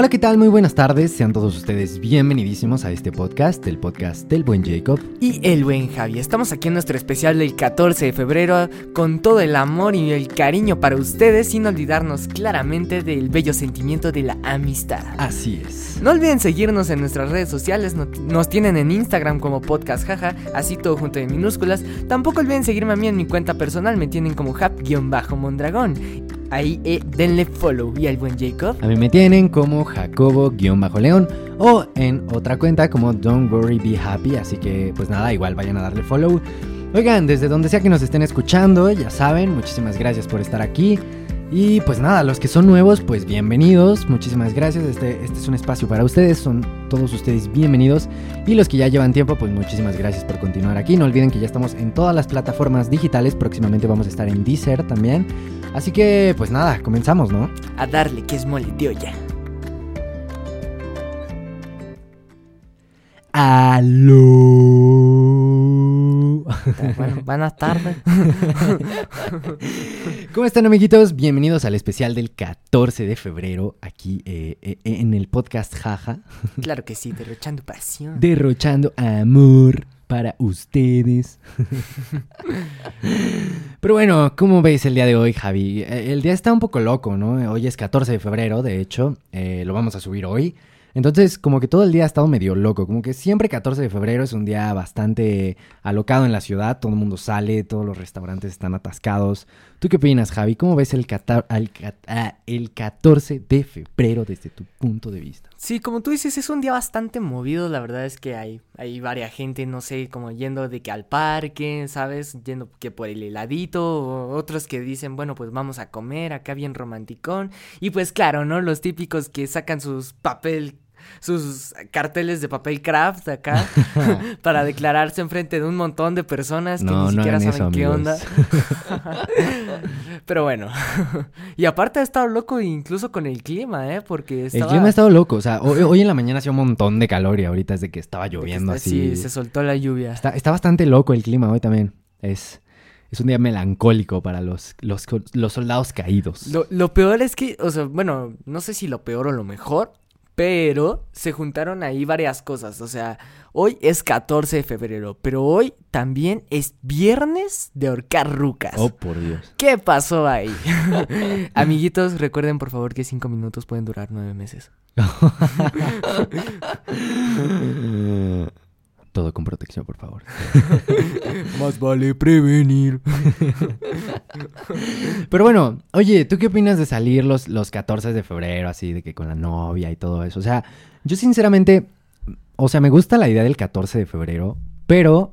Hola, ¿qué tal? Muy buenas tardes. Sean todos ustedes bienvenidísimos a este podcast, el podcast del buen Jacob. Y el buen Javi. Estamos aquí en nuestro especial del 14 de febrero con todo el amor y el cariño para ustedes sin olvidarnos claramente del bello sentimiento de la amistad. Así es. No olviden seguirnos en nuestras redes sociales, nos tienen en Instagram como podcast jaja, así todo junto en minúsculas. Tampoco olviden seguirme a mí en mi cuenta personal, me tienen como hap-mondragón. Ahí eh, denle follow. ¿Y al buen Jacob? A mí me tienen como Jacobo-León o en otra cuenta como Don't Worry Be Happy. Así que pues nada, igual vayan a darle follow. Oigan, desde donde sea que nos estén escuchando, ya saben, muchísimas gracias por estar aquí. Y pues nada, los que son nuevos, pues bienvenidos, muchísimas gracias, este, este es un espacio para ustedes, son todos ustedes bienvenidos. Y los que ya llevan tiempo, pues muchísimas gracias por continuar aquí. No olviden que ya estamos en todas las plataformas digitales, próximamente vamos a estar en Deezer también. Así que pues nada, comenzamos, ¿no? A darle que es mole de ya. Aló. Bueno, buenas tardes. ¿Cómo están amiguitos? Bienvenidos al especial del 14 de febrero aquí eh, eh, en el podcast Jaja. Claro que sí, derrochando pasión. Derrochando amor para ustedes. Pero bueno, ¿cómo veis el día de hoy, Javi? Eh, el día está un poco loco, ¿no? Hoy es 14 de febrero, de hecho, eh, lo vamos a subir hoy. Entonces, como que todo el día ha estado medio loco, como que siempre 14 de febrero es un día bastante alocado en la ciudad, todo el mundo sale, todos los restaurantes están atascados. ¿Tú qué opinas, Javi? ¿Cómo ves el, ah, el 14 de febrero desde tu punto de vista? Sí, como tú dices, es un día bastante movido, la verdad es que hay, hay varias gente, no sé, como yendo de que al parque, ¿sabes? Yendo que por el heladito, otros que dicen, bueno, pues vamos a comer acá bien romanticón. Y pues claro, ¿no? Los típicos que sacan sus papel sus carteles de papel craft acá para declararse enfrente de un montón de personas que ni siquiera saben qué onda. Pero bueno. y aparte ha estado loco incluso con el clima, ¿eh? Porque El clima ha estado loco. O sea, hoy, en la mañana hacía un montón de calor y ahorita es de que estaba lloviendo así. Sí, se soltó la lluvia. Está, está bastante loco el clima hoy también. Es es un día melancólico para los, los, los soldados caídos. Lo, lo, peor es que, o sea, bueno, no sé si lo peor o lo mejor, pero se juntaron ahí varias cosas. O sea, hoy es 14 de febrero, pero hoy también es viernes de horcar rucas. Oh, por Dios. ¿Qué pasó ahí? Amiguitos, recuerden por favor que 5 minutos pueden durar 9 meses. Todo con protección, por favor. Más vale prevenir. Pero bueno, oye, ¿tú qué opinas de salir los, los 14 de febrero, así, de que con la novia y todo eso? O sea, yo sinceramente, o sea, me gusta la idea del 14 de febrero, pero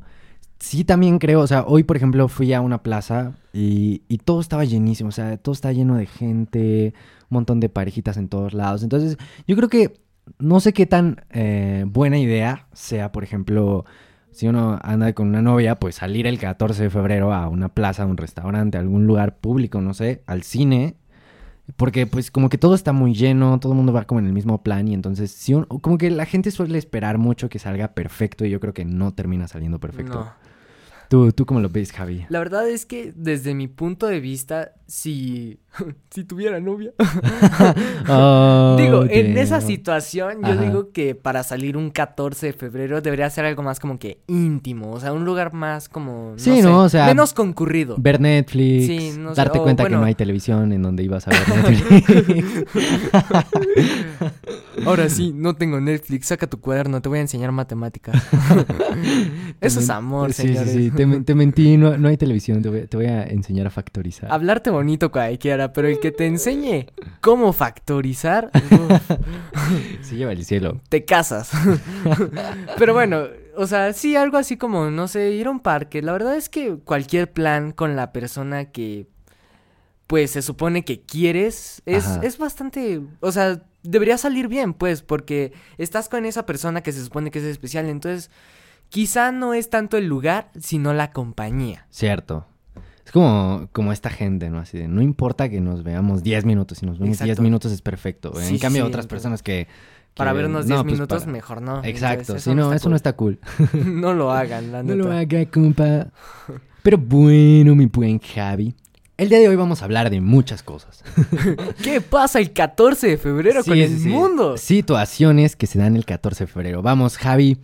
sí también creo, o sea, hoy por ejemplo fui a una plaza y, y todo estaba llenísimo, o sea, todo está lleno de gente, un montón de parejitas en todos lados. Entonces, yo creo que no sé qué tan eh, buena idea sea, por ejemplo, si uno anda con una novia, pues salir el 14 de febrero a una plaza, a un restaurante, a algún lugar público, no sé, al cine. Porque pues como que todo está muy lleno, todo el mundo va como en el mismo plan y entonces si como que la gente suele esperar mucho que salga perfecto y yo creo que no termina saliendo perfecto. ¿Tú, ¿Tú cómo lo ves, Javi? La verdad es que desde mi punto de vista, si, si tuviera novia. digo, en esa situación, yo digo que para salir un 14 de febrero debería ser algo más como que íntimo. O sea, un lugar más como. sí, ¿no? O sea. Menos concurrido. Ver Netflix. Sí, no sé. Darte cuenta que no hay televisión en donde ibas a ver Netflix. Ahora sí, no tengo Netflix. Saca tu cuaderno, te voy a enseñar matemáticas. Eso es amor, sí, Sí, sí, te, mentí, no, no, hay televisión. Te voy, te voy a enseñar a factorizar. Hablarte bonito cualquiera, pero el que te enseñe cómo factorizar. Se lleva el cielo. Te casas. pero bueno, o sea, sí, algo así como, no sé, ir a un parque. La verdad es que cualquier plan con la persona que, pues, se supone que quieres, es, es bastante, o sea, debería salir bien, pues, porque estás con esa persona que se supone que es especial. Entonces, quizá no es tanto el lugar, sino la compañía. Cierto. Como, como esta gente, ¿no? Así de, no importa que nos veamos 10 minutos, si nos vemos 10 minutos es perfecto. en cambio, otras personas que... para vernos 10 pues minutos, mejor no. Exacto, sí, no, eso no está cool. no lo hagan, la No lo hagan, compa. Pero bueno, mi buen Javi, El día de hoy vamos a hablar de muchas cosas. ¿Qué pasa el 14 de febrero Sí, con el sí. mundo? Situaciones que se dan el 14 de febrero. Vamos, Javi.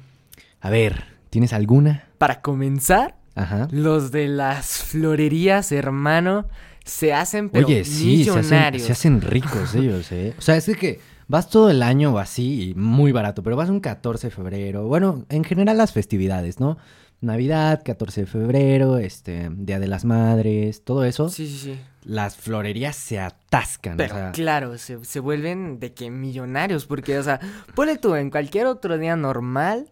A ver, ¿tienes alguna? Para comenzar, Ajá. los de las florerías, hermano, se hacen pero Oye, sí, se hacen, millonarios. se hacen ricos ellos, ¿eh? O sea, es de que vas todo el año así y muy barato, pero vas un 14 de febrero. Bueno, en general las festividades, ¿no? Navidad, 14 de febrero, este, Día de las Madres, todo eso. Sí, sí, sí. Las florerías se atascan, Pero o sea, claro, se, se vuelven de que millonarios, porque, o sea, ponle tú en cualquier otro día normal,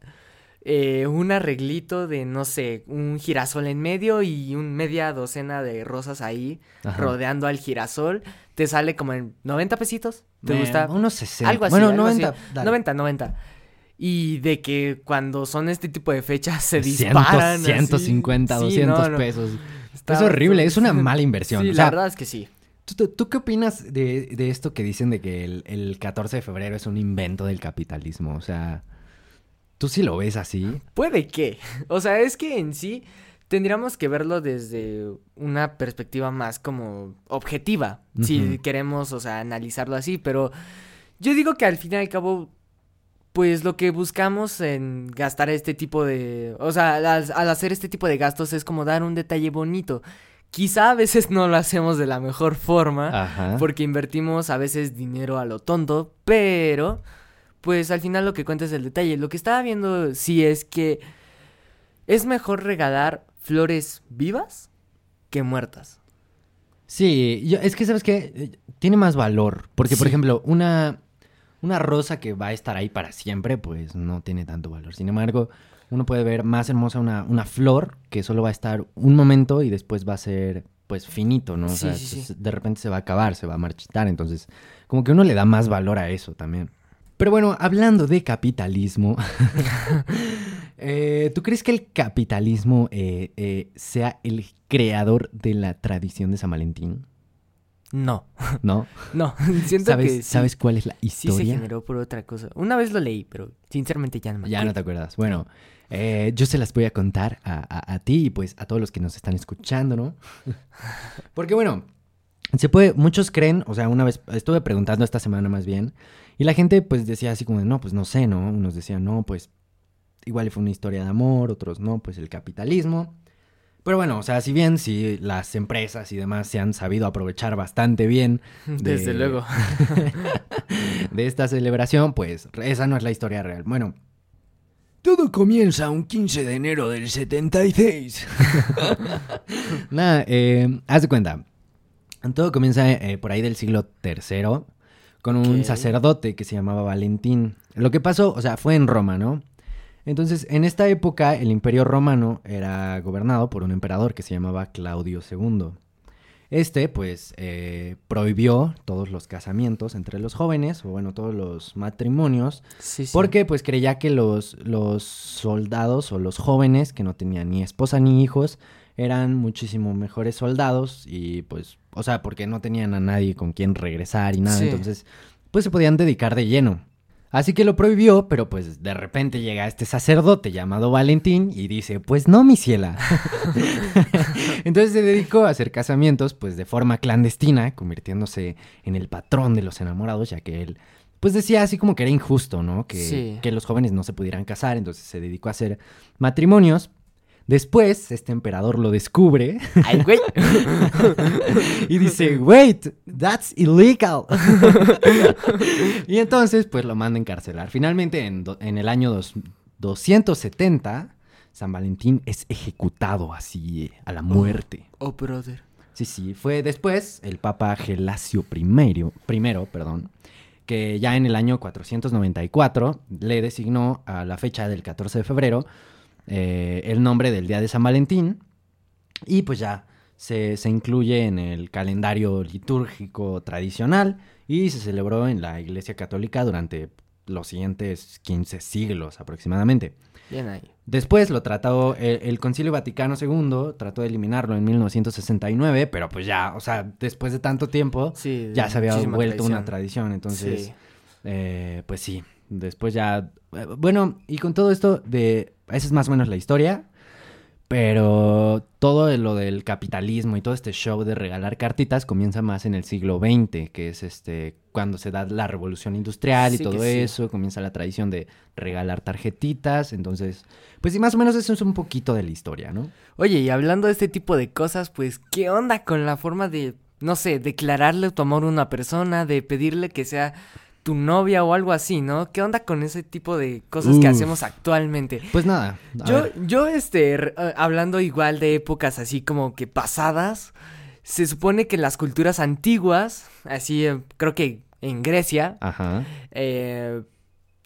eh, un arreglito de, no sé, un girasol en medio y un media docena de rosas ahí Ajá. rodeando al girasol, te sale como en 90 pesitos. ¿Te gusta? Unos 60. Algo así. Bueno, algo 90. así. dale. 90, 90. Y de que cuando son este tipo de fechas se 100, disparan. así. 150, Sí, 200 no, no. pesos. Está- es horrible, es una mala inversión. Sí, o la verdad es que sí. ¿tú, tú, tú qué opinas de, de esto que dicen de que el, el 14 de febrero es un invento del capitalismo? O sea, ¿tú sí lo ves así? Puede que. O sea, es que en sí tendríamos que verlo desde una perspectiva más como objetiva. Si queremos, o sea, analizarlo así. Pero yo digo que al fin y al cabo, pues lo que buscamos en gastar este tipo de. O sea, al, al hacer este tipo de gastos es como dar un detalle bonito. Quizá a veces no lo hacemos de la mejor forma. Ajá. Porque invertimos a veces dinero a lo tonto, pero pues al final lo que cuenta es el detalle. Lo que estaba viendo sí es que es mejor regalar flores vivas que muertas. Sí, yo- es que, ¿sabes qué? Eh, Tiene más valor. Porque, por ejemplo, una, una rosa que va a estar ahí para siempre, pues no tiene tanto valor. Sin embargo, uno puede ver más hermosa una, una flor que solo va a estar un momento y después va a ser, pues, finito, ¿no? O Sí, sea, sí, se- de repente se va a acabar, se va a marchitar. Entonces, como que uno le da más valor a eso también. Pero bueno, hablando de capitalismo, eh, ¿tú crees que el capitalismo eh, eh, sea el creador de la tradición de San Valentín? No, ¿No? no, siento ¿Sabes, que sí, ¿Sabes cuál es la sí se historia? generó por otra cosa. Una vez lo leí, pero sinceramente ya no me ya no acuerdo. te acuerdas. Bueno, eh, yo se las voy a contar a, a- a ti y pues a todos los que nos están escuchando, ¿no? Porque bueno, se puede, muchos creen, o sea, una vez estuve preguntando esta semana más bien, y la gente pues decía así como, de, no, pues no sé, ¿no? Unos decían, no, pues igual fue una historia de amor, otros no, pues el capitalismo. Pero bueno, o sea, si bien si las empresas y demás se han sabido aprovechar bastante bien de- Desde luego. de esta celebración, pues esa no es la historia real. Bueno, todo comienza un 15 de enero del 76. Nada, eh, haz de cuenta. Todo comienza eh, por ahí del siglo III con un sacerdote que se llamaba Valentín. Lo que pasó, o sea, fue en Roma, ¿no? Entonces, en esta época, el imperio romano era gobernado por un emperador que se llamaba Claudio II. Este, pues, eh, prohibió todos los casamientos entre los jóvenes, o bueno, todos los matrimonios, Sí, sí. porque pues creía que los, los soldados o los jóvenes que no tenían ni esposa ni hijos eran muchísimo mejores soldados y pues, o sea, porque no tenían a nadie con quien regresar y nada, Sí. entonces pues se podían dedicar de lleno. Así que lo prohibió, pero pues de repente llega este sacerdote llamado Valentín y dice, pues no, mi ciela. Entonces se dedicó a hacer casamientos pues de forma clandestina, convirtiéndose en el patrón de los enamorados, ya que él pues decía así como que era injusto, ¿no? Que, Sí. que los jóvenes no se pudieran casar, entonces se dedicó a hacer matrimonios. Después, este emperador lo descubre Ay, güey. y dice, wait, that's illegal. y entonces, pues lo manda a encarcelar. Finalmente, en, en el año dos- 270, San Valentín es ejecutado así eh, a la muerte. Oh, brother. Sí, sí, fue después el Papa Gelasio I, primero, perdón, que ya en el año 494 le designó a la fecha del 14 de febrero eh, el nombre del Día de San Valentín y pues ya se, se incluye en el calendario litúrgico tradicional y se celebró en la Iglesia Católica durante los siguientes 15 siglos aproximadamente. Bien ahí. Después lo trató el, el Concilio Vaticano II, trató de eliminarlo en 1969, pero pues ya, o sea, después de tanto tiempo, Sí. ya se había vuelto una tradición. Entonces, Sí. eh, pues sí, después ya... eh, Bueno, y con todo esto de... Esa es más o menos la historia. Pero todo lo del capitalismo y todo este show de regalar cartitas comienza más en el siglo XX, que es este cuando se da la revolución industrial y Sí, todo sí. eso, comienza la tradición de regalar tarjetitas, entonces, pues sí, más o menos eso es un poquito de la historia, ¿no? Oye, y hablando de este tipo de cosas, pues, ¿qué onda con la forma de, no sé, declararle tu amor a una persona, de pedirle que sea tu novia o algo así, ¿no? ¿Qué onda con ese tipo de cosas que hacemos actualmente? Pues nada, Yo, ver, yo, este, eh, hablando igual de épocas así como que pasadas, se supone que en las culturas antiguas, así, eh, creo que en Grecia, ajá. eh,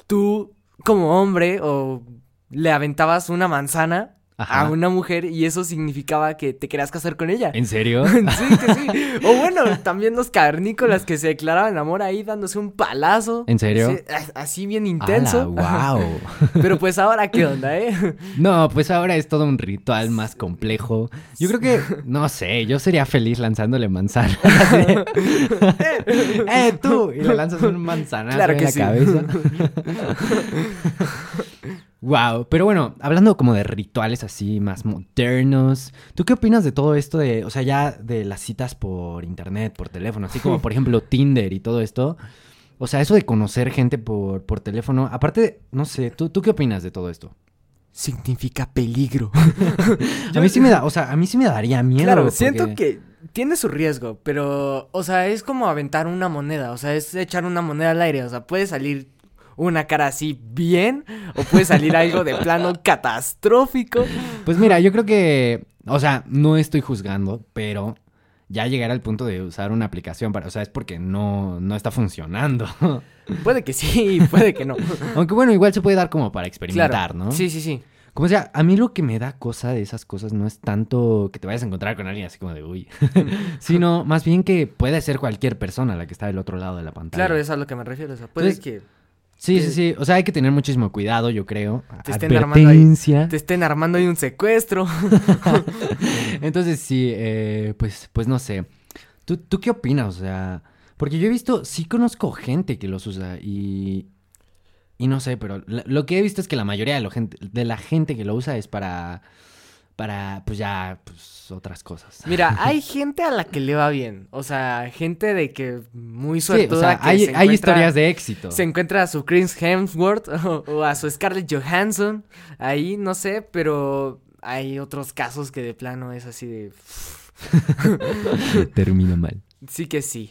tú como hombre o le aventabas una manzana Ajá. a una mujer y eso significaba que te querías casar con ella. ¿En serio? Sí, que sí. O bueno, también los cavernícolas que se declaraban amor ahí dándose un palazo. ¿En serio? Sí, así bien intenso. wow. Pero pues ahora, ¿qué onda, eh? No, pues ahora es todo un ritual más complejo. Yo creo que, no sé, yo sería feliz lanzándole manzanas. ¡Eh, tú! Y le lanzas un manzanazo Claro en que la sí. cabeza. Wow, pero bueno, hablando como de rituales así más modernos, ¿tú qué opinas de todo esto de, o sea, ya de las citas por internet, por teléfono, así como por ejemplo Tinder y todo esto? O sea, eso de conocer gente por, por teléfono, aparte, no sé, ¿tú, ¿tú qué opinas de todo esto? Significa peligro. A mí sí me da, o sea, a mí sí me daría miedo. Claro, porque- siento que tiene su riesgo, pero, o sea, es como aventar una moneda, o sea, es echar una moneda al aire, o sea, puede salir una cara así bien, o puede salir algo de plano catastrófico. Pues mira, yo creo que, o sea, no estoy juzgando, pero ya llegar al punto de usar una aplicación para, o sea, es porque no, no está funcionando. Puede que sí, puede que no. Aunque bueno, igual se puede dar como para experimentar, Claro. ¿no? Sí, sí, sí. Como sea, a mí lo que me da cosa de esas cosas no es tanto que te vayas a encontrar con alguien así como de uy, sino más bien que puede ser cualquier persona la que está del otro lado de la pantalla. Claro, es a lo que me refiero, o sea, puede Entonces, que Sí, sí, sí. O sea, hay que tener muchísimo cuidado, yo creo. Te estén armando ahí- te estén armando ahí un secuestro. Entonces sí, eh, pues, pues no sé. ¿Tú, ¿Tú qué opinas? O sea, porque yo he visto, sí conozco gente que los usa y... Y no sé, pero lo que he visto es que la mayoría de, lo gente, de la gente que lo usa es para... Para, pues ya, pues otras cosas. Mira, hay gente a la que le va bien, o sea, gente de que muy Sí, o suertuda sea, que hay, se hay historias de éxito. Se encuentra a su Chris Hemsworth o, o a su Scarlett Johansson. Ahí, no sé, pero hay otros casos que de plano es así de... Termina mal. Sí que sí.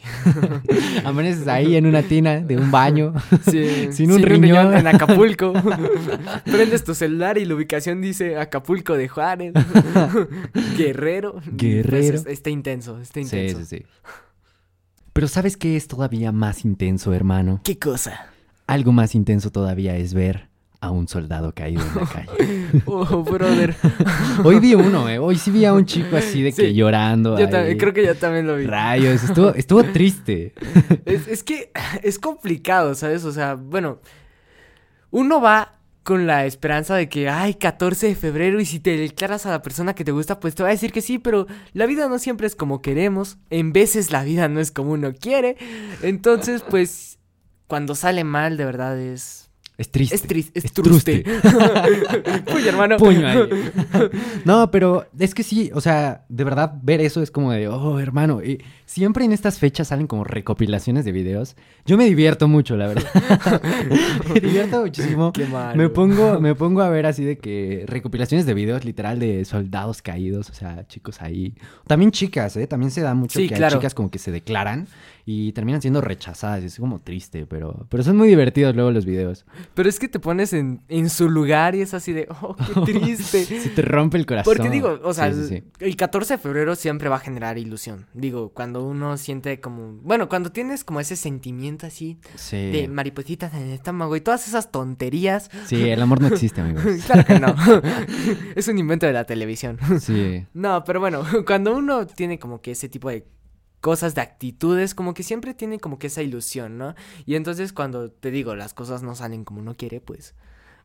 Amaneces ahí en una tina de un baño. Sí, Sin un riñón. en Acapulco. Prendes tu celular y la ubicación dice Acapulco de Juárez. Guerrero. Guerrero. Pues es- está intenso, está Sí, intenso. sí, sí. Pero ¿sabes qué es todavía más intenso, hermano? ¿Qué cosa? Algo más intenso todavía es ver a un soldado caído en la calle. Oh, brother. Hoy vi uno, eh. Hoy sí vi a un chico así de que Sí, llorando. Yo ahí. también, creo que yo también lo vi. Rayos, estuvo, estuvo triste. Es, es que es complicado, ¿sabes? O sea, bueno, uno va con la esperanza de que, ay, 14 de febrero y si te declaras a la persona que te gusta, pues te va a decir que sí, pero la vida no siempre es como queremos, en veces la vida no es como uno quiere, entonces, pues, cuando sale mal, de verdad es... Es triste. Es triste, es, Es truste. truste. Uy, hermano. Puño ahí. No, pero es que sí, o sea, de verdad ver eso es como de, oh, hermano. Y siempre en estas fechas salen como recopilaciones de videos. Yo me divierto mucho, la verdad. me divierto muchísimo. Qué malo. Me pongo, me pongo a ver así de que recopilaciones de videos literal de soldados caídos, o sea, chicos ahí. También chicas, ¿eh? También se da mucho Sí, que claro. hay chicas como que se declaran y terminan siendo rechazadas. Es como triste, pero, pero son muy divertidos luego los videos. Pero es que te pones en, en su lugar y es así de, oh, qué triste. Se te rompe el corazón. Porque digo, o sea, sí, sí. el 14 de febrero siempre va a generar ilusión. Digo, cuando uno siente como, bueno, cuando tienes como ese sentimiento así Sí. de maripositas en el estómago y todas esas tonterías. Sí, el amor no existe, amigos. claro que no. es un invento de la televisión. Sí. no, pero bueno, cuando uno tiene como que ese tipo de cosas, de actitudes, como que siempre tiene como que esa ilusión, ¿no? Y entonces cuando te digo, las cosas no salen como uno quiere, pues,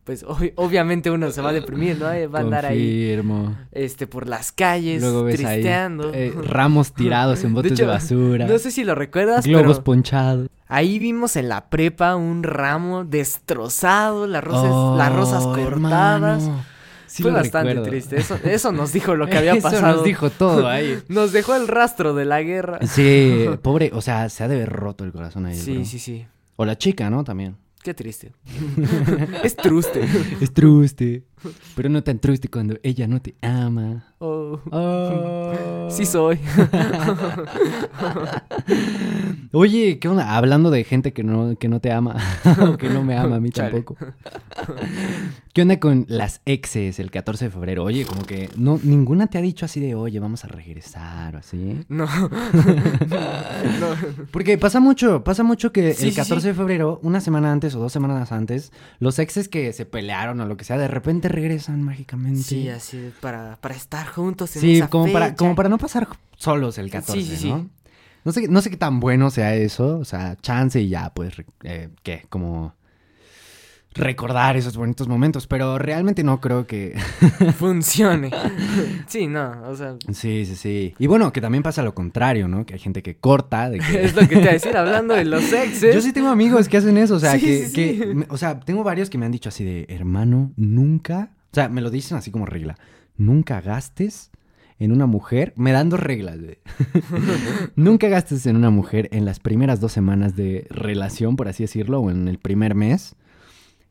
pues ob- obviamente uno se va a deprimir, ¿no? Eh, Va a andar ahí, este, por las calles, Luego ves ahí tristeando. eh, ramos tirados en botes de, hecho, basura. No sé si lo recuerdas, globos pero ponchados. ahí vimos en la prepa un ramo destrozado, las rosas, Oh, las rosas cortadas. hermano. Sí Fue bastante recuerdo. triste. Eso, eso nos dijo lo que había Eso pasado. nos dijo todo ahí. Nos dejó el rastro de la guerra. Sí, pobre, o sea, se ha de haber roto el corazón ahí. Sí, bro. sí, sí. O la chica, ¿no? También. Qué triste. es truste. Es truste. Pero no tan truste cuando ella no te ama. Oh. Oh. Sí soy. Oye, ¿qué onda? Hablando de gente que no, que no te ama, o que no me ama a mí Chale. tampoco. ¿Qué onda con las exes el 14 de febrero? Oye, como que no, ninguna te ha dicho así de, oye, vamos a regresar o así. No. no. Porque pasa mucho, pasa mucho que Sí, el sí, 14 sí. de febrero, una semana antes o dos semanas antes, los exes que se pelearon o lo que sea, de repente regresan mágicamente. Sí, así para, para estar juntos en Sí, esa como para, como para no pasar solos el 14, Sí, sí, sí. ¿no? No sé, no sé qué tan bueno sea eso, o sea, chance y ya, pues, eh, ¿qué? Como recordar esos bonitos momentos, pero realmente no creo que... funcione. sí, no, o sea, sí, sí, sí. Y bueno, que también pasa lo contrario, ¿no? Que hay gente que corta, de que... es lo que te iba a decir hablando de los exes. Yo sí tengo amigos que hacen eso, o sea, Sí, que, sí, o sea, tengo varios que me han dicho así de, hermano, nunca, o sea, me lo dicen así como regla, nunca gastes en una mujer, me dan dos reglas, güey. nunca gastes en una mujer en las primeras dos semanas de relación, por así decirlo, o en el primer mes.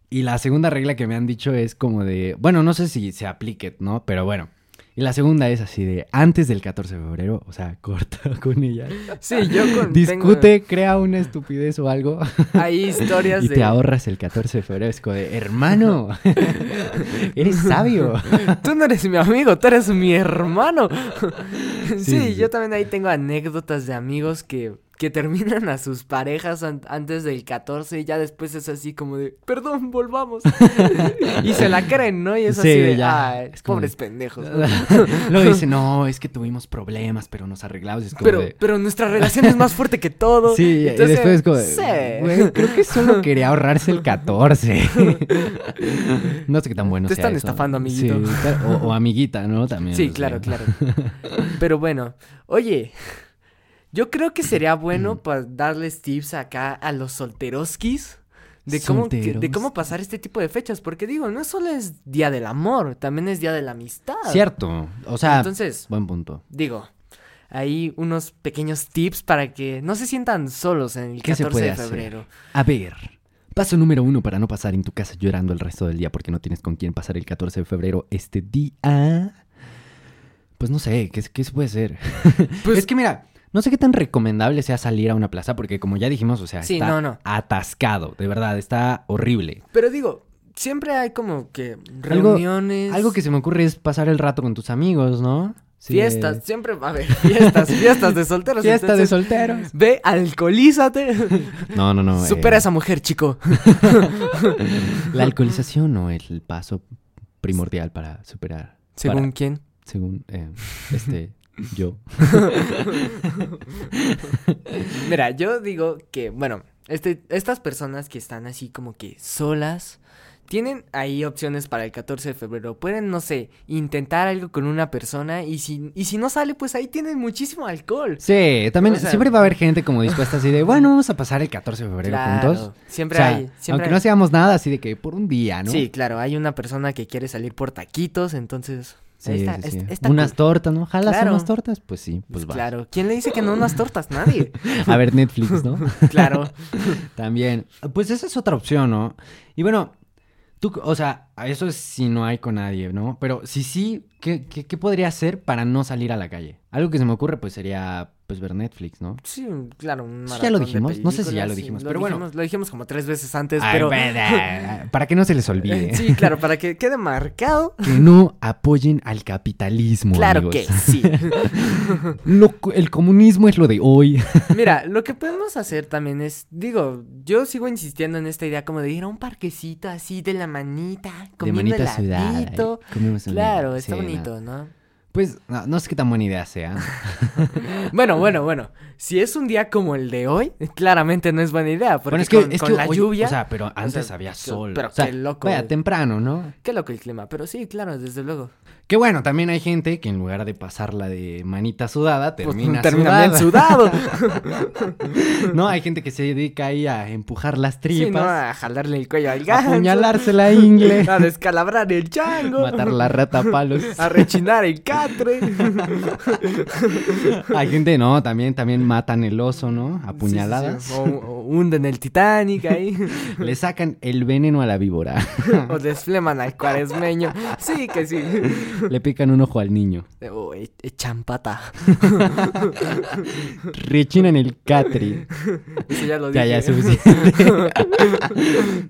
Y la segunda regla que me han dicho es como de, bueno, no sé si se aplique, ¿no? Pero bueno. Y la segunda es así de, antes del 14 de febrero, o sea, corta con ella. Sí, yo con, Discute, crea una estupidez o algo ahí historias y de te ahorras el 14 de febrero. Es como de, hermano, eres sabio. Tú no eres mi amigo, tú eres mi hermano. sí, Sí, sí, yo también ahí tengo anécdotas de amigos que, que terminan a sus parejas an- antes del 14 y ya después es así como de, perdón, volvamos. y se la creen, ¿no? Y es así Sí, de, ya, "Ay, es pobres de- pendejos. Luego dice, no, es que tuvimos problemas, pero nos arreglamos. Y es como Pero, de, pero nuestra relación es más fuerte que todo. Sí, Entonces, y después es como, de, sí. "Güey, creo que solo quería ahorrarse el 14. no sé qué tan bueno Te sea están eso. estafando, amiguito. Sí, claro, o, o amiguita, ¿no? También. Sí, claro, sea. claro. Pero bueno, oye, yo creo que sería bueno para darles tips acá a los solteroskis de cómo, que- de cómo pasar este tipo de fechas, porque digo, no solo es día del amor, también es día de la amistad. Cierto. O sea, Entonces, buen punto. digo, hay unos pequeños tips para que no se sientan solos en el ¿Qué se 14 puede de hacer? febrero. A ver, paso número uno para no pasar en tu casa llorando el resto del día porque no tienes con quién pasar el 14 de febrero este día. Pues no sé, ¿qué, qué se puede hacer? Pues- es que mira, no sé qué tan recomendable sea salir a una plaza porque como ya dijimos, o sea, Sí, está no, no. atascado, de verdad, está horrible. Pero digo, siempre hay como que Algo- reuniones. Algo que se me ocurre es pasar el rato con tus amigos, ¿no? Sí, de- Fiestas, siempre, a ver, fiestas, fiestas de solteros. Fiesta de solteros. Ve, alcoholízate. No, no, no. Supera a eh, esa mujer, chico. La alcoholización no es el paso primordial para superar. ¿Según para- quién? según eh, este yo. Mira, yo digo que, bueno, este, estas personas que están así como que solas, tienen ahí opciones para el 14 de febrero. Pueden, no sé, intentar algo con una persona y si, y si no sale, pues ahí tienen muchísimo alcohol. Sí, también O sea- siempre va a haber gente como dispuesta así de, bueno, vamos a pasar el 14 de febrero Claro, juntos. siempre O sea, hay. Siempre aunque hay- no hacíamos nada así de que por un día, ¿no? Sí, claro, hay una persona que quiere salir por taquitos, entonces... Sí, Unas tortas, ¿no? ¿Jalas Claro. unas tortas? Pues sí, pues va. Claro, ¿quién le dice que no unas tortas? Nadie. A ver Netflix, ¿no? Claro. También. Pues esa es otra opción, ¿no? Y bueno, tú, o sea, eso es si no hay con nadie, ¿no? Pero si sí, ¿qué, qué, qué podría hacer para no salir a la calle? Algo que se me ocurre, pues sería, pues, ver Netflix, ¿no? Sí, claro, un Sí, ya lo de dijimos. No sé si ya lo sí, dijimos, pero bueno. dijimos- Lo dijimos como tres veces antes, Ay, pero... veda, para que no se les olvide. Sí, claro, para que quede marcado. Que no apoyen al capitalismo. Claro amigos. que sí. Lo- el comunismo es lo de hoy. Mira, lo que podemos hacer también es, digo, yo sigo insistiendo en esta idea como de ir a un parquecito así de la manita, de comiendo manita sudada. heladito. comemos un Claro, está Sí, bonito, no. ¿no? Pues no, no sé qué tan buena idea sea. Bueno, bueno, bueno. Si es un día como el de hoy, claramente no es buena idea. Porque bueno, es que, con, es con que la hoy- lluvia. O sea, pero antes sea, había sol. pero o sea, qué loco. Vaya, temprano, ¿no? Qué loco el clima. Pero sí, claro, desde luego. Que bueno, también hay gente que en lugar de pasarla de manita sudada, Pues, termina, termina bien sudada. sudado. no, hay gente que se dedica ahí a empujar las Sí, tripas, ¿no? A jalarle el cuello al a ganso. apuñalarse la ingle, A descalabrar el chango. matar la rata a palos. A rechinar el catre. Hay gente, no, también, también matan el oso, ¿no? A puñaladas. Sí, sí, sí. O, o hunden el Titanic ahí. Le sacan el veneno a la víbora. o desfleman al cuaresmeño. Sí, que sí. Le pican un ojo al niño. O e- echan pata. Rechinan el catri. Eso ya lo Ya, dije. ya es suficiente.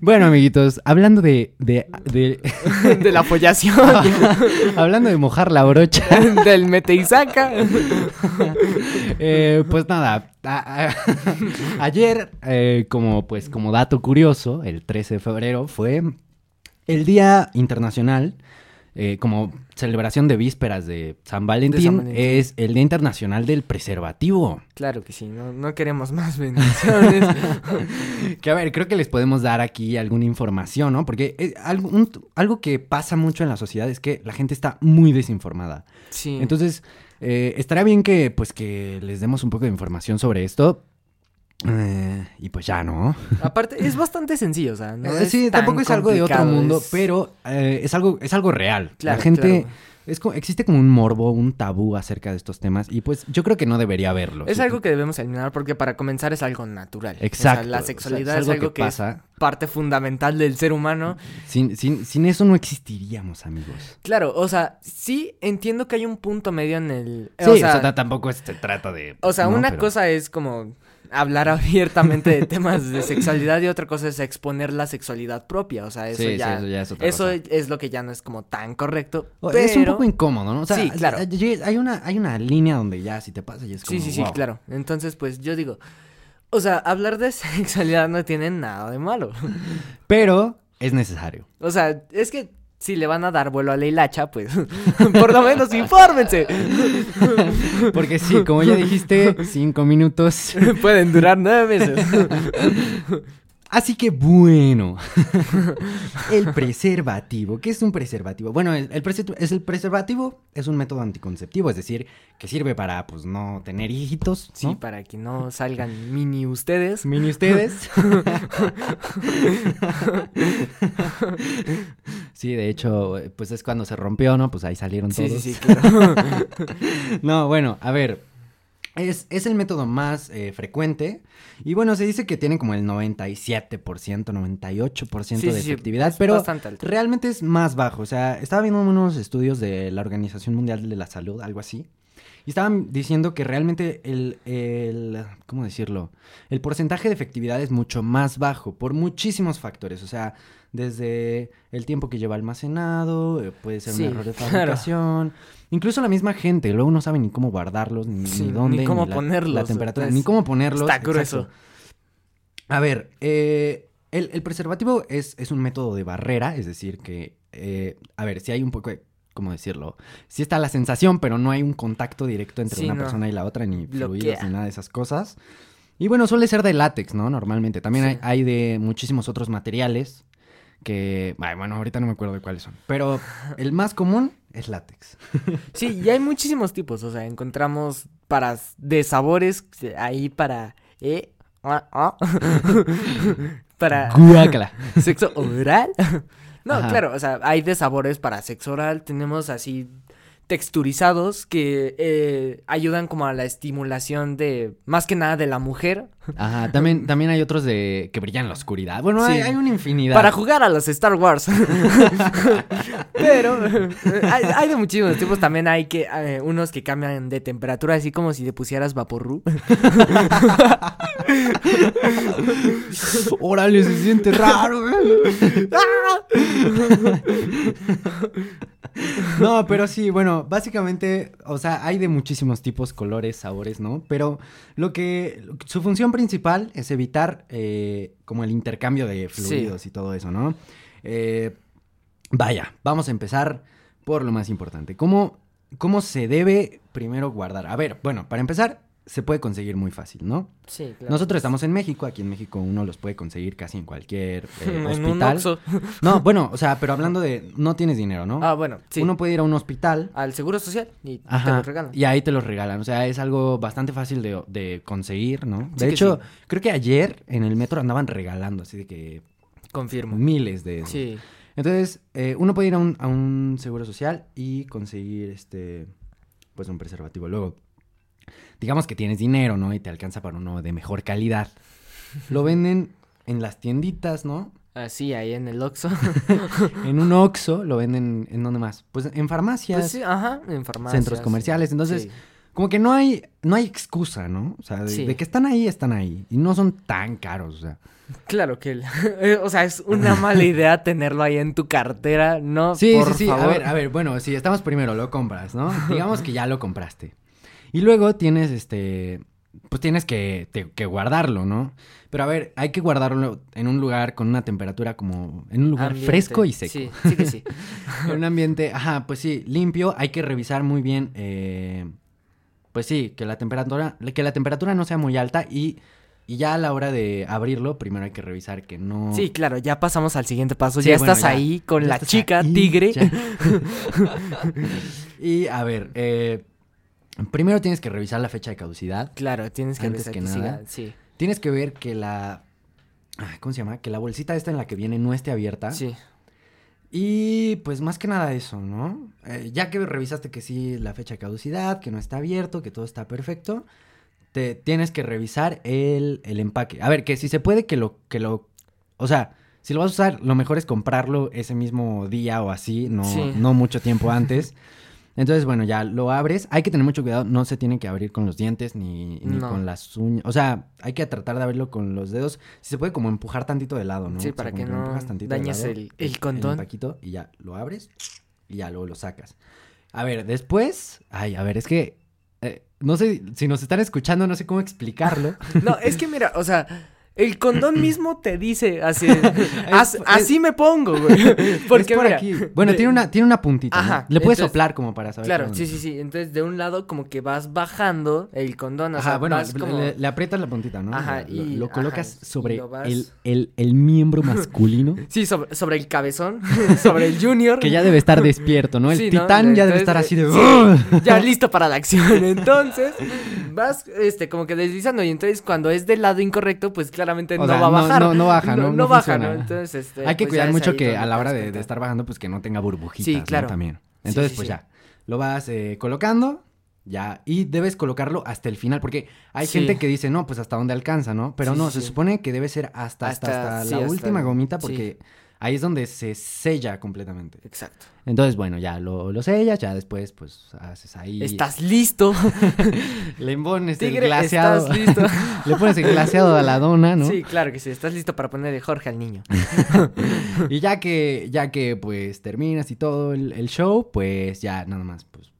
bueno, amiguitos, hablando de, de, de- De la follación. hablando de mojar la brocha, del mete y saca. eh, pues nada, ayer, eh, como pues como dato curioso, el 13 de febrero fue el Día Internacional, eh, como celebración de vísperas de San Valentín, Valentín. es el Día Internacional del Preservativo. Claro que sí, no, no queremos más bendiciones. Que a ver, creo que les podemos dar aquí alguna información, ¿no? Porque eh, algo, un- algo que pasa mucho en la sociedad es que la gente está muy desinformada. Sí. Entonces, eh, estaría bien que, pues, que les demos un poco de información sobre esto. Eh, y pues ya, ¿no? Aparte, es bastante sencillo, o sea, no Eh, es sí, tan tampoco es algo de otro mundo, es- pero eh, es algo, es algo real. Claro, la gente, claro. es co- existe como un morbo, un tabú acerca de estos temas, y pues yo creo que no debería haberlo. Es Sí, algo que debemos eliminar porque para comenzar es algo natural. O Exacto, sea, la o sea, sexualidad es es algo que que, pasa. es parte fundamental del ser humano. Sin, sin, sin eso no existiríamos, amigos. Claro, o sea, sí entiendo que hay un punto medio en el... Sí, o sea, ta- tampoco se trata de... o sea, ¿no? una Pero- cosa es como hablar abiertamente de temas de sexualidad y otra cosa es exponer la sexualidad propia. O sea, eso Sí, sí, ya... eso ya es otra eso cosa. es lo que ya no es como tan correcto. O- pero... Es un poco incómodo, ¿no? O sea, Sí, claro. hay- Hay una, hay una línea donde ya si te pasa y es como, Sí, sí, sí, claro. Entonces, pues yo digo, o sea, hablar de sexualidad no tiene nada de malo. Pero es necesario. O sea, es que si le van a dar vuelo a la hilacha, pues por lo menos infórmense. Porque sí, como ya dijiste, cinco minutos. Pueden durar nueve meses. Así que bueno, el preservativo. ¿Qué es un preservativo? Bueno, el, es el preservativo es un método anticonceptivo, es decir, que sirve para pues no tener hijitos, Sí, ¿no? para que no salgan mini ustedes. Mini ustedes. sí, de hecho, pues es cuando se rompió, ¿no? Pues ahí salieron Sí, todos. sí, sí, claro. No, bueno, a ver. Es, es el método más eh, frecuente. Y bueno, se dice que tiene como el 97%, 98% Sí, de sí, efectividad. pero realmente es más bajo. O sea, estaba viendo unos estudios de la Organización Mundial de la Salud, algo así. Y estaban diciendo que realmente el, el, ¿cómo decirlo? El porcentaje de efectividad es mucho más bajo por muchísimos factores. O sea, desde el tiempo que lleva almacenado, eh, puede ser Sí, un error de claro. fabricación. Incluso la misma gente, luego no sabe ni cómo guardarlos, ni, Sí, ni ni dónde, cómo la- ponerlos, la temperatura, es- ni cómo ponerlos. está grueso. exacto. A ver, eh, el, el preservativo es, es un método de barrera, es decir, que, eh, a ver, si hay un poco de, ¿cómo decirlo? Si está la sensación, pero no hay un contacto directo entre Sí, una no. persona y la otra, ni fluidos, ni nada de esas cosas. Y bueno, suele ser de látex, ¿no? Normalmente. También Sí. hay, hay de muchísimos otros materiales que, ay, bueno, ahorita no me acuerdo de cuáles son. Pero el más común es látex. Sí, y hay muchísimos tipos. O sea, encontramos para de sabores ahí para. Eh, ah, ah. para Guácala. sexo oral. No, Ajá. claro, o sea, hay de sabores para sexo oral. Tenemos así texturizados que eh, ayudan como a la estimulación de, más que nada de la mujer, Ajá, también, también hay otros de que brillan en la oscuridad. Bueno, Sí. hay, hay una infinidad. para jugar a los Star Wars. Pero eh, hay, hay de muchísimos tipos. También hay que eh, unos que cambian de temperatura, así como si le pusieras vaporru. Órale, se siente raro. ¿eh? no, pero sí, bueno, básicamente, o sea, hay de muchísimos tipos, colores, sabores, ¿no? Pero lo que, lo que- su función principal es evitar eh, como el intercambio de fluidos y todo eso, ¿no? Eh, vaya, vamos a empezar por lo más importante. ¿Cómo, ¿Cómo se debe primero guardar? A ver, bueno, para empezar, se puede conseguir muy fácil, ¿no? Sí, claro. Nosotros estamos en México, aquí en México uno los puede conseguir casi en cualquier eh, en un hospital. Oxxo. No, bueno, o sea, pero hablando de no tienes dinero, ¿no? Ah, bueno, sí. Uno puede ir a un hospital Al seguro social y te Ajá, lo regalan. y ahí te los regalan. O sea, es algo bastante fácil de, de conseguir, ¿no? De hecho, sí. creo que ayer en el metro andaban regalando, así de que Confirmo. miles de. Sí. Entonces, eh, uno puede ir a un, a un seguro social y conseguir este, pues un preservativo. Luego, digamos que tienes dinero, ¿no? Y te alcanza para uno de mejor calidad. Lo venden en las tienditas, ¿no? Así, ahí en el Oxxo. En un Oxxo, lo venden en dónde más? Pues en farmacias, pues sí, ajá, en farmacias. centros comerciales. Entonces, Sí. como que no hay, no hay excusa, ¿no? O sea, de, Sí. de que están ahí, están ahí. Y no son tan caros, o sea. Claro que, el- o sea, es una mala idea tenerlo ahí en tu cartera, no, Sí, por sí, sí. favor. A ver, a ver, bueno, si estamos primero, lo compras, ¿no? Digamos que ya lo compraste. Y luego tienes este. Pues tienes que, te- que guardarlo, ¿no? Pero a ver, hay que guardarlo en un lugar con una temperatura como. En un lugar Ambiente. fresco y seco. Sí, sí que sí. En un ambiente, ajá, pues sí, limpio. Hay que revisar muy bien. eh, pues sí, que la temperatura. Que la temperatura no sea muy alta y. Y ya a la hora de abrirlo, primero hay que revisar que no. Sí, claro, ya pasamos al siguiente paso. Sí, ya bueno, estás ya. ahí con la chica ahí, tigre. y a ver, eh, primero tienes que revisar la fecha de caducidad. Claro, tienes que Antes revisar que que nada. sí. Tienes que ver que la... ¿Cómo se llama? Que la bolsita esta en la que viene no esté abierta. Sí. Y pues más que nada eso, ¿no? Eh, ya que revisaste que sí, la fecha de caducidad, que no está abierto, que todo está perfecto, te tienes que revisar el, el empaque. A ver, que si se puede que lo, que lo, o sea, si lo vas a usar, lo mejor es comprarlo ese mismo día o así, no, Sí. no mucho tiempo antes. Entonces, bueno, ya lo abres. Hay que tener mucho cuidado, no se tiene que abrir con los dientes ni, ni No. con las uñas. O sea, hay que tratar de abrirlo con los dedos. Si se puede como empujar tantito de lado, ¿no? Sí, O sea, para que no empujas tantito de dañes lado, el- el condón. empaquito y ya lo abres y ya luego lo sacas. A ver, después, ay, a ver, es que eh, no sé si nos están escuchando, no sé cómo explicarlo. No, es que mira, o sea, el condón mismo te dice así, "As- es- así me pongo, güey. Porque es por mira, aquí. Bueno, de- tiene una tiene una puntita, ¿no? Ajá, Le puedes entonces- soplar como para saber. Claro, sí, sí, sí. Entonces, de un lado como que vas bajando el condón, o Ajá, sea, bueno, vas le, como... le- le aprietas la puntita, ¿no? Ajá, lo, y- lo colocas sobre lo vas- el, el, el miembro masculino. Sí, sobre, sobre el cabezón, sobre el junior. que ya debe estar despierto, ¿no? El Sí, ¿no? titán ya debe estar así de... sí, ya listo para la acción. Entonces, vas este como que deslizando y entonces cuando es del lado incorrecto, pues claramente O no sea, va a bajar. no- no baja, ¿no? No baja, funciona. ¿no? Entonces, este, Hay que pues, cuidar mucho que a la hora de, estar bajando, pues que no tenga burbujitas, Sí, claro. También. Entonces, sí, pues ya, lo vas eh, colocando, ya, y debes colocarlo hasta el final, porque hay Sí. gente que dice, no, pues hasta donde alcanza, ¿no? Pero Sí, no, sí, se supone que debe ser hasta, hasta, Hasta- hasta sí, la hasta última el- gomita, porque ahí es donde se sella completamente. Exacto. Entonces, bueno, ya lo, lo sellas, ya después, pues, haces ahí... Estás listo. Le pones el Tigre, glaseado. estás listo. Le pones el glaseado a la dona, ¿no? Sí, claro que sí. Estás listo para ponerle Jorge al niño. Y ya que, ya que pues terminas y todo el, el show, pues ya nada más, pues,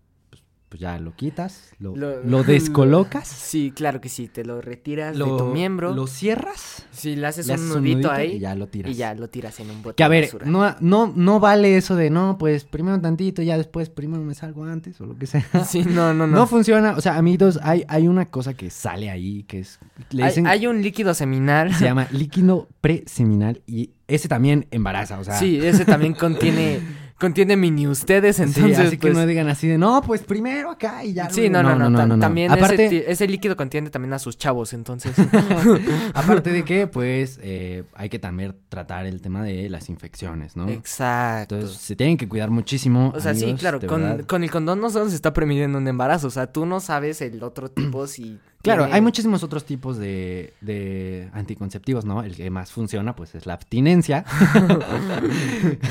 pues, ya lo quitas, lo, Lo- lo descolocas, Sí, claro que sí. Te lo retiras lo, de tu miembro. lo cierras, Si le haces le un nudito, ahí. y ya lo tiras. Y ya lo tiras en un bote Que a ver, no, no, no vale eso de no, pues primero tantito, ya después primero me salgo antes o lo que sea. Sí, no, no, No, no. funciona, o sea, amigos, hay, hay una cosa que sale ahí que es, le Hay, dicen, hay un líquido seminal. se llama líquido preseminal y ese también embaraza, o sea. Sí, ese también contiene contiene mini ustedes, Sí, entonces así que pues, no digan así de, no, pues primero acá y ya. Sí, luego". no, no, no, tam- también Aparte, ese, líquido contiene también a sus chavos, entonces. aparte de que, pues, eh, hay que también tratar el tema de las infecciones, ¿no? Exacto. Entonces, se tienen que cuidar muchísimo. o sea, sí, claro, con, con el condón no solo se está previniendo un embarazo, o sea, tú no sabes el otro tipo si... Claro, tiene- hay muchísimos otros tipos de, de anticonceptivos, ¿no? El que más funciona, pues, es la abstinencia.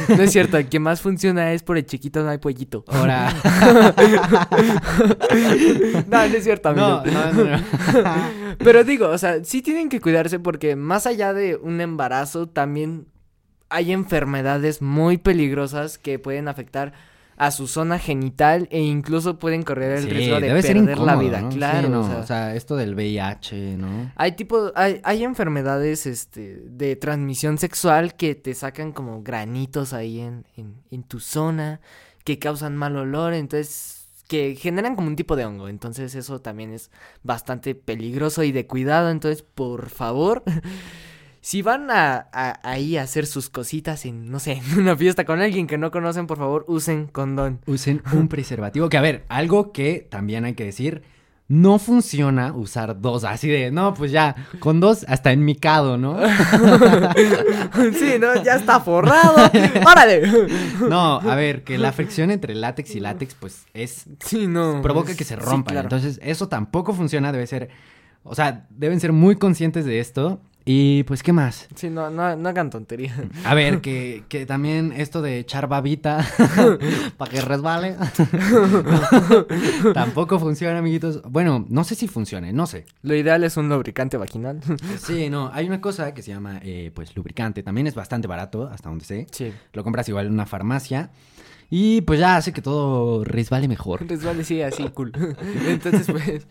No es cierto, el que más funciona es por el chiquito no hay pollito. Ahora... no, no es cierto, amigo. no, no, no, no. Pero digo, o sea, sí tienen que cuidarse porque más allá de un embarazo, también hay enfermedades muy peligrosas que pueden afectar a su zona genital e incluso pueden correr el Sí, riesgo de perder la vida, ¿no? Sí, claro. no, o sea, o sea, esto del VIH, ¿no? hay tipo, hay, hay enfermedades este, de transmisión sexual que te sacan como granitos ahí en, en, en tu zona, que causan mal olor, entonces que generan como un tipo de hongo. Entonces eso también es bastante peligroso y de cuidado. Entonces, por favor, si van a, a- ahí a hacer sus cositas en, no sé, en una fiesta con alguien que no conocen, por favor, usen condón. Usen un preservativo. Que a ver, algo que también hay que decir. No funciona usar dos, así de, no, pues ya, con dos hasta en micado, ¿no? sí, ¿no? Ya está forrado. ¡Órale! No, a ver, que la fricción entre látex y látex, pues es Sí, no. provoca es- que se sí, claro. Entonces, eso tampoco funciona, debe ser, o sea, deben ser muy conscientes de esto. Y pues, ¿qué más? Sí, no, no, no hagan tontería. A ver, que, que también esto de echar babita para que resbale tampoco funciona, amiguitos. Bueno, no sé si funcione, no sé. Lo ideal es un lubricante vaginal. Sí, no, hay una cosa que se llama, eh, pues, lubricante. También es bastante barato, hasta donde sé. Sí. Lo compras igual en una farmacia. Y pues ya hace que todo resbale mejor. Les vale, sí, así, cool. Entonces, pues.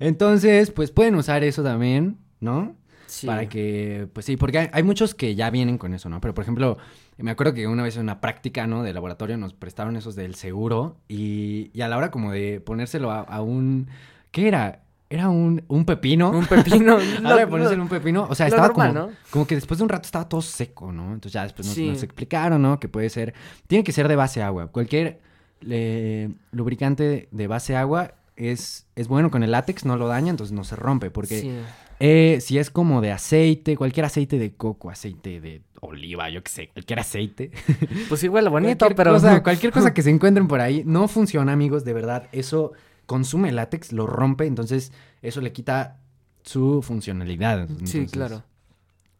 Entonces, pues pueden usar eso también, ¿no? Sí. Para que, pues sí, porque hay, hay muchos que ya vienen con eso, ¿no? Pero, por ejemplo, me acuerdo que una vez en una práctica, ¿no? De laboratorio nos prestaron esos del seguro y, y a la hora como de ponérselo a, a un... ¿Qué era? Era un, un pepino. Un pepino. A la hora de ponérselo un pepino, o sea, estaba normal, como, ¿no? como que después de un rato estaba todo seco, ¿no? Entonces ya después nos, Sí. nos explicaron, ¿no? Que puede ser, tiene que ser de base agua. Cualquier eh, lubricante de base agua es, es bueno con el látex, no lo daña, entonces no se rompe. Porque Sí. Eh, si es como de aceite, cualquier aceite de coco, aceite de oliva, yo qué sé, cualquier aceite. Pues igual bonito, cualquier pero. Cosa, cualquier cosa que se encuentren por ahí no funciona, amigos, de verdad. Eso consume látex, lo rompe, entonces eso le quita su funcionalidad. Sí, claro.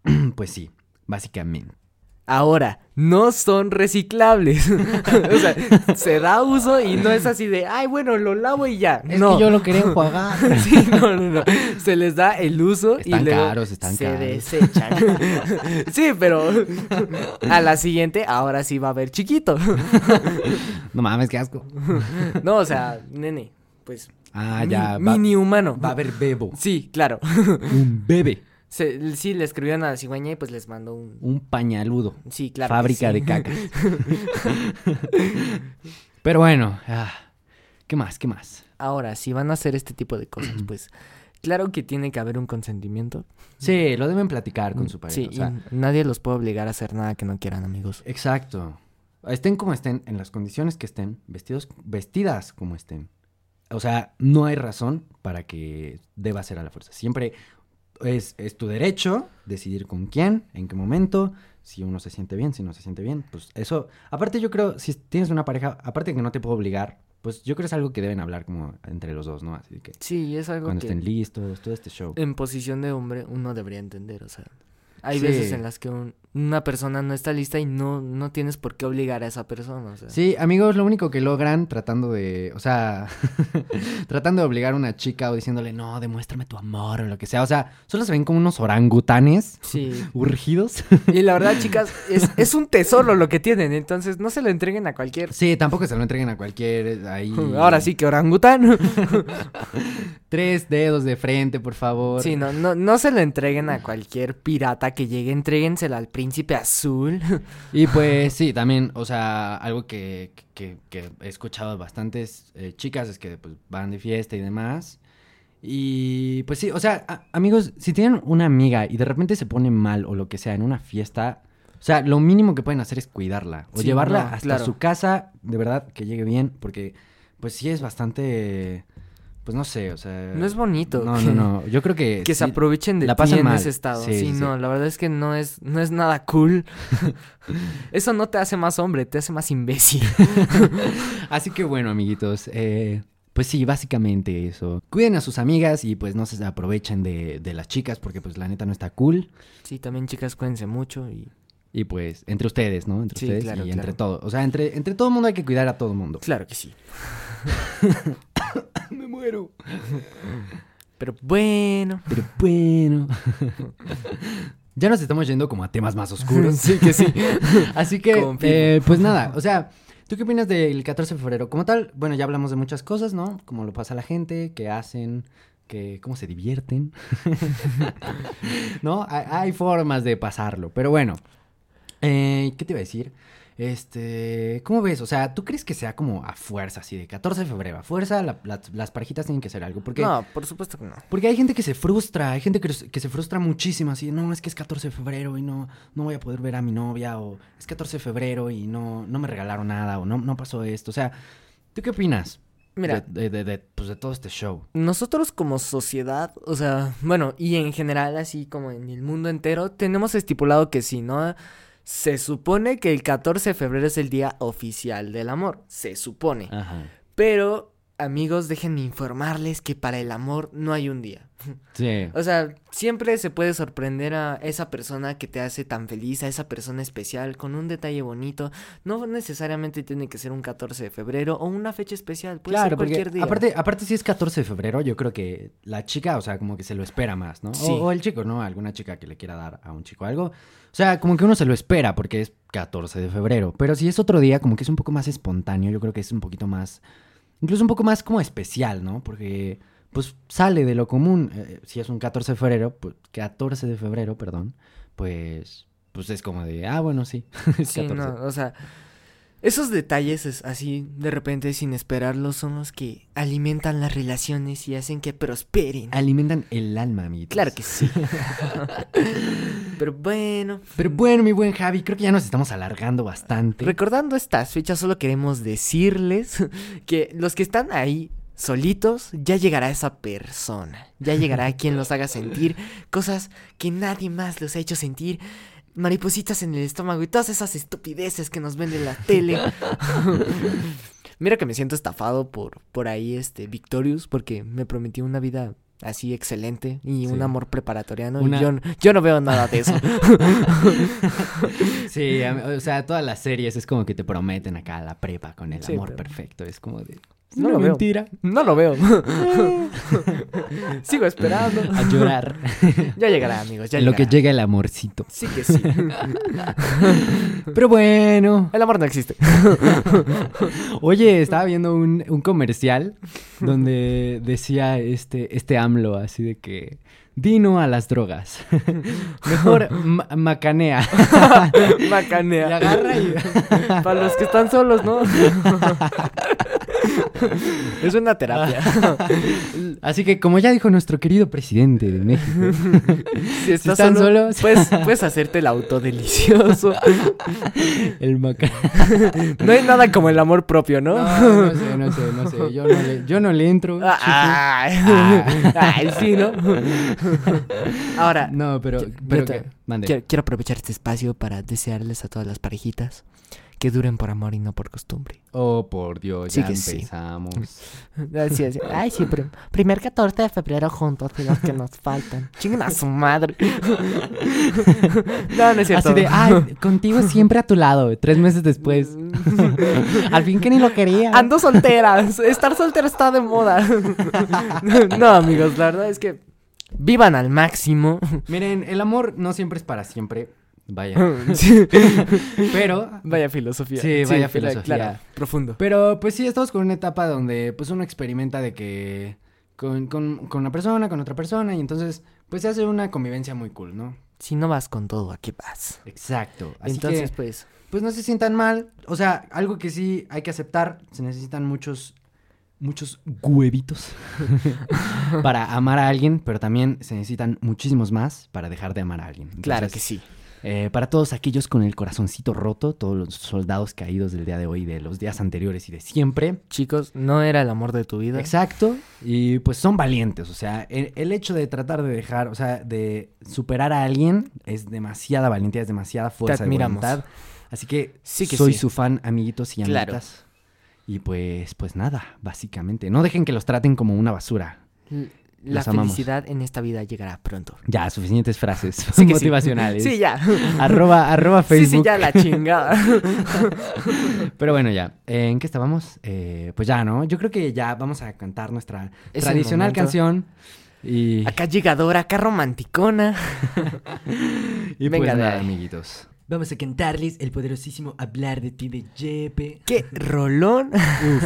Pues sí, básicamente. Ahora, no son reciclables. o sea, se da uso y no es así de, ay, bueno, lo lavo y ya. Es no. que yo lo quería enjuagar. Sí, no, no, no. Se les da el uso y Están luego caros, están se caros. desechan. sí, pero a la siguiente ahora sí va a haber chiquito. no mames, qué asco. no, o sea, nene, pues Ah, mi- ya. Va, mini humano. va a haber bebo. Sí, claro. Un bebé. Se- sí, le escribieron a la cigüeña y pues les mandó un... Un pañaludo. Sí, claro. Fábrica sí. de caca. Pero bueno, ah, ¿qué más? ¿Qué más? Ahora, si van a hacer este tipo de cosas, pues claro que tiene que haber un consentimiento. Sí, lo deben platicar con su pareja. Sí, o sea, y nadie los puede obligar a hacer nada que no quieran, amigos. Exacto. Estén como estén, en las condiciones que estén, vestidos, vestidas como estén. O sea, no hay razón para que deba ser a la fuerza. Siempre es, es tu derecho decidir con quién, en qué momento, si uno se siente bien, si no se siente bien. Pues eso, aparte yo creo, si tienes una pareja, aparte de que no te puedo obligar, pues yo creo que es algo que deben hablar como entre los dos, ¿no? Así que Sí, es algo cuando que estén listos, todo este show. en posición de hombre uno debería entender, o sea. Hay Sí. veces en las que un- una persona no está lista y no, no tienes por qué obligar a esa persona, o sea. Sí, amigos, lo único que logran tratando de, o sea, tratando de obligar a una chica o diciéndole, no, demuéstrame tu amor o lo que sea. O sea, solo se ven como unos orangutanes Sí. urgidos. Y la verdad, chicas, es, es un tesoro lo que tienen, entonces no se lo entreguen a cualquier... Sí, tampoco se lo entreguen a cualquier eh, ahí. Ahora sí que orangután. Tres dedos de frente, por favor. Sí, no, no, no se lo entreguen a cualquier pirata que llegue, entréguensela al príncipe azul. Y pues sí, también, o sea, algo que, que- que he escuchado de bastantes eh, chicas es que pues van de fiesta y demás. Y pues sí, o sea, a- amigos, si tienen una amiga y de repente se pone mal o lo que sea en una fiesta, o sea, lo mínimo que pueden hacer es cuidarla o Sí, llevarla no, hasta claro. su casa, de verdad, que llegue bien, porque pues sí es bastante, pues no sé, o sea... No es bonito. No, que- no, no, yo creo que... Que se aprovechen de la ti pasan en mal. ese estado. Sí, Sí, no, la verdad es que no es, no es nada cool. Eso no te hace más hombre, te hace más imbécil. Así que bueno, amiguitos, eh, pues sí, básicamente eso. Cuiden a sus amigas y pues no se aprovechen de, de las chicas porque pues la neta no está cool. Sí, también chicas, cuídense mucho y... Y pues entre ustedes, ¿no? Entre Sí, ustedes claro, y entre claro. todo. O sea, entre, entre todo el mundo hay que cuidar a todo el mundo. Claro que sí. Me muero. Pero bueno. Pero bueno. ya nos estamos yendo como a temas más oscuros. sí que sí. Así que, eh, pues nada, o sea, ¿tú qué opinas del 14 de febrero? Como tal, bueno, ya hablamos de muchas cosas, ¿no? Cómo lo pasa la gente, qué hacen, que, cómo se divierten. ¿No? Hay, hay formas de pasarlo, pero bueno. Eh, ¿Qué te iba a decir? Este, ¿cómo ves? O sea, ¿tú crees que sea como a fuerza, así de 14 de febrero? A fuerza, la- la- las parejitas tienen que hacer algo. Porque, No, por supuesto que no. porque hay gente que se frustra, hay gente que, que se frustra muchísimo, así, no, es que es 14 de febrero y no, no voy a poder ver a mi novia, o es 14 de febrero y no, no me regalaron nada, o no, no pasó esto. O sea, ¿tú qué opinas? Mira, de, de- de- pues, de todo este show. nosotros como sociedad, o sea, bueno, y en general, así como en el mundo entero, tenemos estipulado que si no, se supone que el 14 de febrero es el día oficial del amor, se supone. Ajá. Pero, amigos, déjenme informarles que para el amor no hay un día. Sí. O sea, siempre se puede sorprender a esa persona que te hace tan feliz, a esa persona especial, con un detalle bonito. No necesariamente tiene que ser un 14 de febrero o una fecha especial, puede ser Claro, porque cualquier día. aparte, aparte si es 14 de febrero, yo creo que la chica, o sea, como que se lo espera más, ¿no? O- Sí. O, el chico, ¿no? Alguna chica que le quiera dar a un chico algo. O sea, como que uno se lo espera porque es 14 de febrero. Pero si es otro día, como que es un poco más espontáneo, yo creo que es un poquito más, incluso un poco más como especial, ¿no? Porque, pues, sale de lo común. Eh, si es un 14 de febrero, pues, 14 de febrero, perdón, pues, pues es como de, ah, bueno, sí. es Sí, 14. no, o sea, esos detalles es así de repente sin esperarlos son los que alimentan las relaciones y hacen que prosperen. Alimentan el alma, amiguitos. Claro que sí. Pero bueno, Pero bueno, mi buen Javi, creo que ya nos estamos alargando bastante. recordando estas fechas, solo queremos decirles que los que están ahí solitos, ya llegará esa persona. Ya llegará quien los haga sentir cosas que nadie más los ha hecho sentir. Maripositas en el estómago y todas esas estupideces que nos vende la tele. Mira que me siento estafado por, por ahí, este, Victorious, porque me prometió una vida así excelente y un amor preparatoriano. Una- Y yo, yo no veo nada de eso. Sí, o sea, todas las series es como que te prometen acá la prepa con el Sí, amor pero- perfecto. Es como de. No una lo veo. mentira. No lo veo. Sigo esperando. A llorar. Ya llegará, amigos. Ya en lo que llega el amorcito. Sí que sí. Pero bueno. El amor no existe. Oye, estaba viendo un, un comercial donde decía este, este AMLO así de que. Dino a las drogas. Mejor ma- macanea. Y Macanea. agarra y. Para los que están solos, ¿no? es una terapia. Así que, como ya dijo nuestro querido presidente de México, Si estás están solo, solos. puedes, puedes hacerte el auto delicioso. el macanea. No hay nada como el amor propio, ¿no? No, no sé, no sé, no sé. Yo no le, yo no le entro. Ah. Ay, ay, sí, ¿no? Ahora, No, pero, Yo- pero yo te- que- mande. quiero, quiero aprovechar este espacio para desearles a todas las parejitas que duren por amor y no por costumbre. Oh, por Dios, Sí ya sí. empezamos. Así. Ay, sí, prim- primer 14 de febrero juntos y los que nos faltan. Chinguen a su madre. no, no es cierto. Así de, ay, contigo siempre a tu lado, tres meses después. Al fin que ni lo quería. Ando solteras. Estar soltera está de moda. no, amigos, la verdad es que vivan al máximo. Miren, el amor no siempre es para siempre. Vaya. Sí. Pero, Vaya filosofía. Sí, vaya filosofía. Claro, profundo. pero pues sí, estamos con una etapa donde pues uno experimenta de que con, con, con una persona, con otra persona, y entonces pues se hace una convivencia muy cool, ¿no? Si no vas con todo, ¿a qué vas? Exacto. Así Entonces, que, pues, pues no se sientan mal. O sea, algo que sí hay que aceptar, se necesitan muchos, muchos huevitos para amar a alguien, pero también se necesitan muchísimos más para dejar de amar a alguien. claro que sí. eh, para todos aquellos con el corazoncito roto, todos los soldados caídos del día de hoy, de los días anteriores y de siempre. Chicos, no era el amor de tu vida. Exacto. Y pues son valientes. O sea, el, el hecho de tratar de dejar, o sea, de superar a alguien es demasiada valentía, es demasiada fuerza de admiramos. voluntad. Así que, Sí que soy sí. su fan, amiguitos y Claro. Y pues, pues nada, básicamente. No dejen que los traten como una basura. La Los amamos. felicidad en esta vida llegará pronto. Ya, suficientes frases Sí sí. motivacionales. Sí, ya. Arroba, arroba Sí, Facebook. sí, ya la chingada. Pero bueno, ya. ¿En qué estábamos? Eh, pues ya, ¿no? Yo creo que ya vamos a cantar nuestra Es tradicional canción. Y, Acá llegadora, acá romanticona. y venga pues de nada, amiguitos. Vamos a cantarles el poderosísimo Hablar de ti de Jepe. Qué rolón.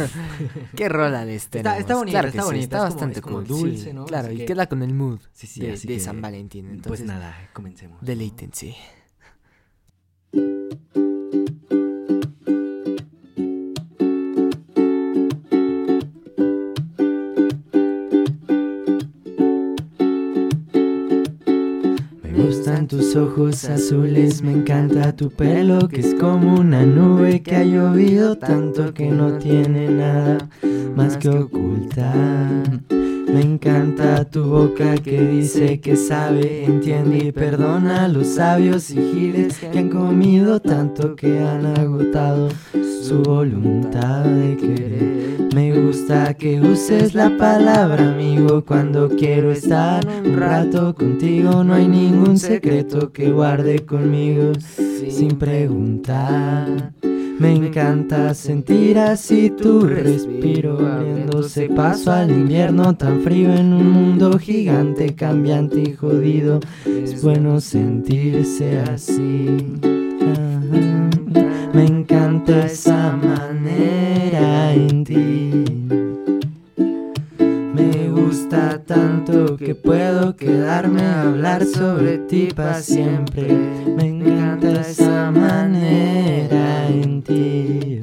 Qué rola les Está- tenemos. está Claro que está sí, está es bastante como cool. dulce, sí, ¿no? Claro, Así y que- queda con el mood Sí, sí, de, así de que, San Valentín. Pues Entonces, nada, comencemos. deleítense. Tus ojos azules, me encanta tu pelo que es como una nube que ha llovido tanto que no tiene nada más que ocultar. Me encanta tu boca que dice que sabe, entiende y perdona a los sabios y giles que han comido tanto que han agotado su voluntad de querer. Me gusta que uses la palabra amigo cuando quiero estar un rato contigo. No hay ningún secreto que guarde conmigo sin preguntar. Me encanta sentir así tu respiro abriéndose paso al invierno tan frío en un mundo gigante, cambiante y jodido. Es bueno sentirse así. Ajá. Me encanta esa manera en ti. Tanto que puedo quedarme a hablar sobre ti para siempre. Me encanta esa manera en ti.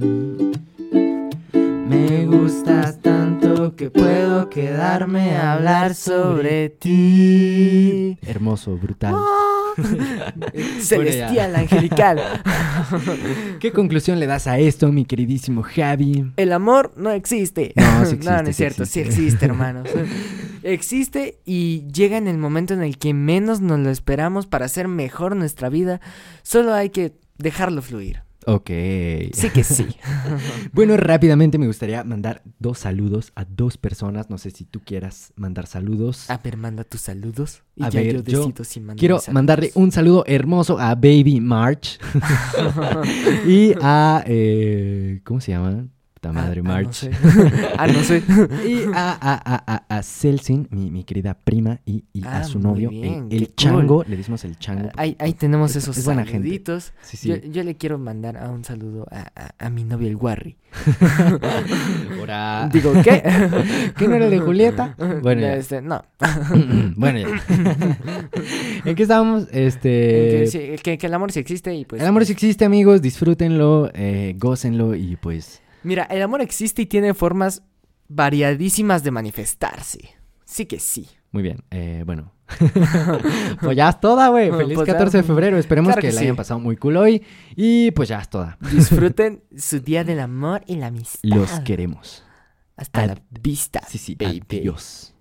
Me gusta tanto que puedo quedarme a hablar sobre ti. Hermoso, brutal. Celestial, angelical. ¿Qué conclusión le das a esto, mi queridísimo Javi? El amor no existe. No, sí existe, no, no es sí cierto, sí existe. existe, hermanos. existe y llega en el momento en el que menos nos lo esperamos para hacer mejor nuestra vida. Solo hay que dejarlo fluir. Ok. Sí que sí. Bueno, rápidamente me gustaría mandar dos saludos a dos personas. No sé si tú quieras mandar saludos. A ver, manda tus saludos. Y A ya ver, yo decido si mando Quiero mis mandarle un saludo hermoso a Baby March y a... eh, ¿Cómo se llama? Puta madre, Ah, ah, no March. sé. ah, no sé. Y a, a, a, a, a Celsin, mi, mi querida prima, y, y a Ah, su novio, bien, el, chango. Le decimos el chango. Ahí, ahí tenemos Es- esos es buena gente. saluditos. Sí, sí. Yo, yo le quiero mandar a un saludo a, a- a mi novio el. Ahora... Digo, ¿qué? ¿Qué no era de Julieta? Bueno, ya. Este, no. bueno, ya. ¿En qué estábamos? Este... que, sí, que- que el amor sí existe y pues... el amor sí existe, amigos. Disfrútenlo, eh, gócenlo y pues... Mira, el amor existe y tiene formas variadísimas de manifestarse. Sí que sí. Muy bien, eh, bueno. pues ya es toda, güey. Feliz Pues ya. 14 de febrero. Esperemos Claro que, que la hayan pasado muy cool hoy. Y pues ya es toda. Disfruten su día del amor y la amistad. Los queremos. Hasta Ad- la vista. Sí, sí, baby. adiós.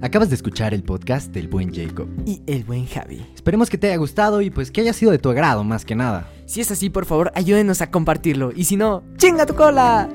Acabas de escuchar el podcast del buen Jacob. Y el buen Javi. Esperemos que te haya gustado y pues que haya sido de tu agrado más que nada. Si es así, por favor, ayúdenos a compartirlo. Y si no, ¡chinga tu cola!